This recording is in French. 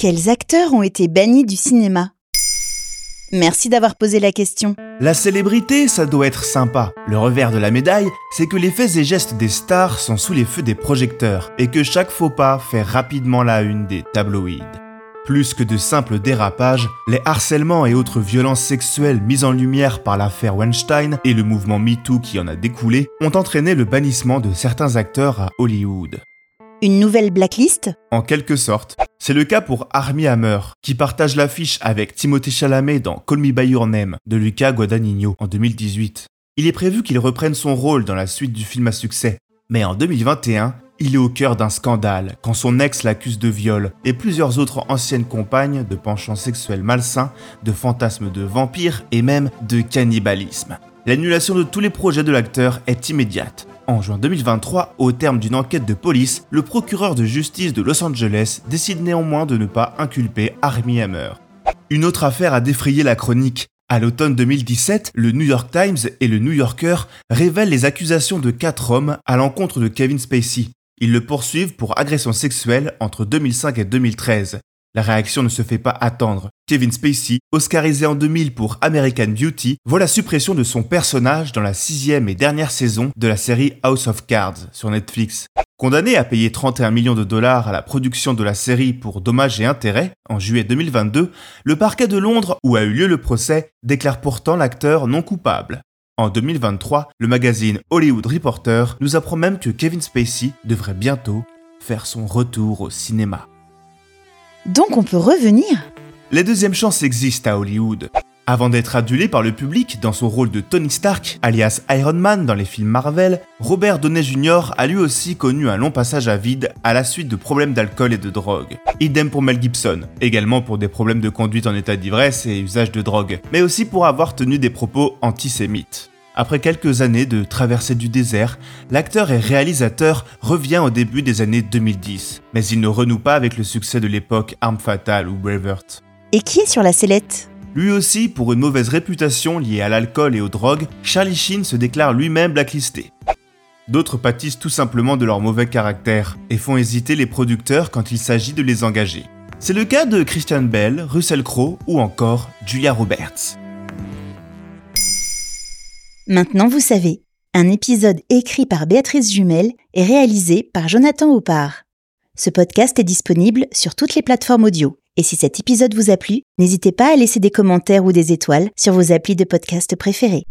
Quels acteurs ont été bannis du cinéma? Merci d'avoir posé la question. La célébrité, ça doit être sympa. Le revers de la médaille, c'est que les faits et gestes des stars sont sous les feux des projecteurs et que chaque faux pas fait rapidement la une des tabloïds. Plus que de simples dérapages, les harcèlements et autres violences sexuelles mises en lumière par l'affaire Weinstein et le mouvement MeToo qui en a découlé ont entraîné le bannissement de certains acteurs à Hollywood. Une nouvelle blacklist? En quelque sorte, c'est le cas pour Armie Hammer, qui partage l'affiche avec Timothée Chalamet dans Call Me By Your Name de Luca Guadagnino en 2018. Il est prévu qu'il reprenne son rôle dans la suite du film à succès, mais en 2021, il est au cœur d'un scandale quand son ex l'accuse de viol et plusieurs autres anciennes compagnes de penchants sexuels malsains, de fantasmes de vampires et même de cannibalisme. L'annulation de tous les projets de l'acteur est immédiate. En juin 2023, au terme d'une enquête de police, le procureur de justice de Los Angeles décide néanmoins de ne pas inculper Armie Hammer. Une autre affaire a défrayé la chronique. À l'automne 2017, le New York Times et le New Yorker révèlent les accusations de quatre hommes à l'encontre de Kevin Spacey. Ils le poursuivent pour agression sexuelle entre 2005 et 2013. La réaction ne se fait pas attendre. Kevin Spacey, oscarisé en 2000 pour American Beauty, voit la suppression de son personnage dans la sixième et dernière saison de la série House of Cards sur Netflix. Condamné à payer 31 millions de dollars à la production de la série pour dommages et intérêts, en juillet 2022, le parquet de Londres, où a eu lieu le procès, déclare pourtant l'acteur non coupable. En 2023, le magazine Hollywood Reporter nous apprend même que Kevin Spacey devrait bientôt faire son retour au cinéma. Donc on peut revenir Les deuxièmes chances existent à Hollywood. Avant d'être adulé par le public dans son rôle de Tony Stark, alias Iron Man dans les films Marvel, Robert Downey Jr. a lui aussi connu un long passage à vide à la suite de problèmes d'alcool et de drogue. Idem pour Mel Gibson, également pour des problèmes de conduite en état d'ivresse et usage de drogue, mais aussi pour avoir tenu des propos antisémites. Après quelques années de traversée du désert, l'acteur et réalisateur revient au début des années 2010, mais il ne renoue pas avec le succès de l'époque Arme Fatale ou Braveheart. Et qui est sur la sellette? Lui aussi, pour une mauvaise réputation liée à l'alcool et aux drogues, Charlie Sheen se déclare lui-même blacklisté. D'autres pâtissent tout simplement de leur mauvais caractère et font hésiter les producteurs quand il s'agit de les engager. C'est le cas de Christian Bell, Russell Crowe ou encore Julia Roberts. Maintenant vous savez, un épisode écrit par Béatrice Jumel et réalisé par Jonathan Oppard. Ce podcast est disponible sur toutes les plateformes audio. Et si cet épisode vous a plu, n'hésitez pas à laisser des commentaires ou des étoiles sur vos applis de podcast préférés.